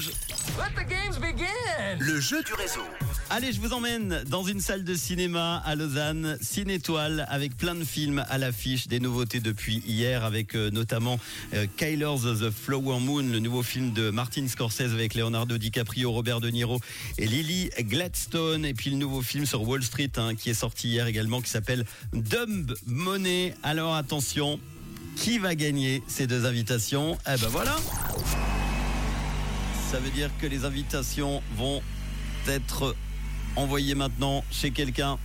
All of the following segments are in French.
Rouge. Le jeu du réseau. Allez, je vous emmène dans une salle de cinéma à Lausanne, Cinétoile, avec plein de films à l'affiche, des nouveautés depuis hier, avec euh, notamment euh, Kyler's The Flower Moon, le nouveau film de Martin Scorsese avec Leonardo DiCaprio, Robert De Niro et Lily Gladstone, et puis le nouveau film sur Wall Street hein, qui est sorti hier également, qui s'appelle Dumb Money. Alors attention, qui va gagner ces deux invitations? Eh ben voilà Ça veut dire que les invitations vont être envoyées maintenant chez quelqu'un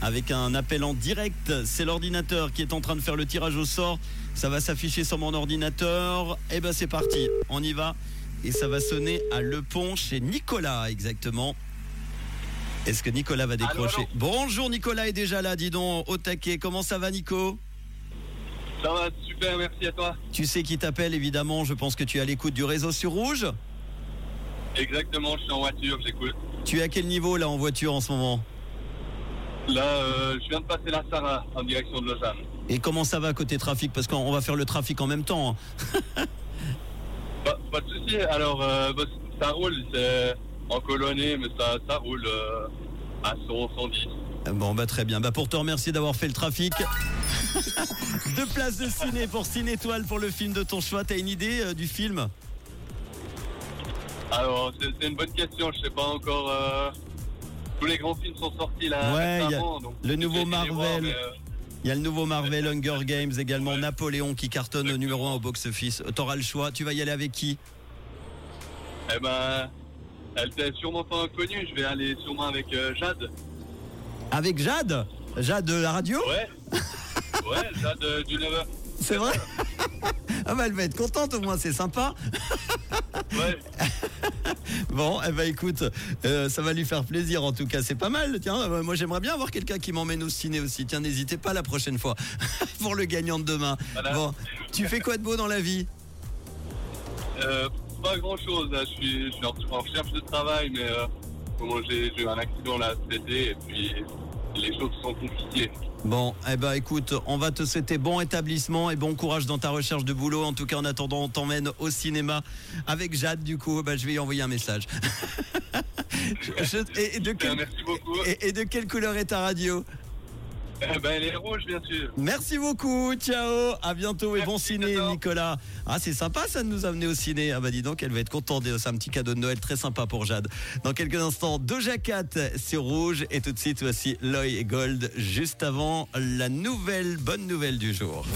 avec un appel en direct. C'est l'ordinateur qui est en train de faire le tirage au sort. Ça va s'afficher sur mon ordinateur. Et ben c'est parti, on y va. Et ça va sonner à Le Pont chez Nicolas exactement. Est-ce que Nicolas va décrocher allô Bonjour Nicolas est déjà là, dis donc, au taquet. Comment ça va Nico? Ça va, super, merci à toi. Tu sais qui t'appelle évidemment, je pense que tu es à l'écoute du réseau sur rouge. Exactement, je suis en voiture, j'écoute. Tu es à quel niveau là en voiture en ce moment? Là, euh, je viens de passer la Sarah en direction de Lausanne. Et comment ça va côté trafic? Parce qu'on va faire le trafic en même temps. hein. Pas, de souci. Alors, euh, bah, ça roule, c'est en colonnée, mais ça, ça roule euh, à 100, 110. Bon bah très bien. Bah pour te remercier d'avoir fait le trafic. Deux places de ciné pour Ciné Étoile pour le film de ton choix. T'as une idée du film? Alors, c'est une bonne question, je sais pas encore. euh, tous les grands films sont sortis là Ouais, récemment, donc le nouveau voir, Marvel. mais, euh, Il y a le nouveau Marvel Hunger Games également, Ouais. Napoléon qui cartonne au numéro 1 au box-office. T'auras le choix. Tu vas y aller avec qui? Eh ben, elle t'est sûrement pas inconnue, je vais aller sûrement avec euh, Jade. Avec Jade? Jade de la radio? Ouais. ouais, Jade euh, du 9 C'est vrai? Ah bah elle va être contente au moins, c'est sympa. Ouais. Bon, eh ben écoute, euh, ça va lui faire plaisir en tout cas, c'est pas mal. Tiens, euh, moi j'aimerais bien avoir quelqu'un qui m'emmène au ciné aussi. Tiens, n'hésitez pas la prochaine fois pour le gagnant de demain. Voilà. Bon, tu fais quoi de beau dans la vie? Euh, pas grand chose, je suis, je suis en, recherche de travail, mais euh, j'ai j'ai eu un accident là cet été et puis les choses sont compliquées. Bon, eh ben écoute, on va te souhaiter bon établissement et bon courage dans ta recherche de boulot. En tout cas, en attendant, on t'emmène au cinéma avec Jade. Du coup, bah, je vais y envoyer un message. Je- et, de merci beaucoup. et- et de quelle couleur est ta radio? Eh ben, elle est rouge, bien sûr. Merci beaucoup, ciao, à bientôt et bon ciné. Nicolas. Ah c'est sympa ça de nous amener au ciné. Ah bah dis donc elle va être contente, c'est un petit cadeau de Noël très sympa pour Jade. Dans quelques instants, Doja Cat sur rouge et tout de suite voici Loy et Gold juste avant la nouvelle bonne nouvelle du jour.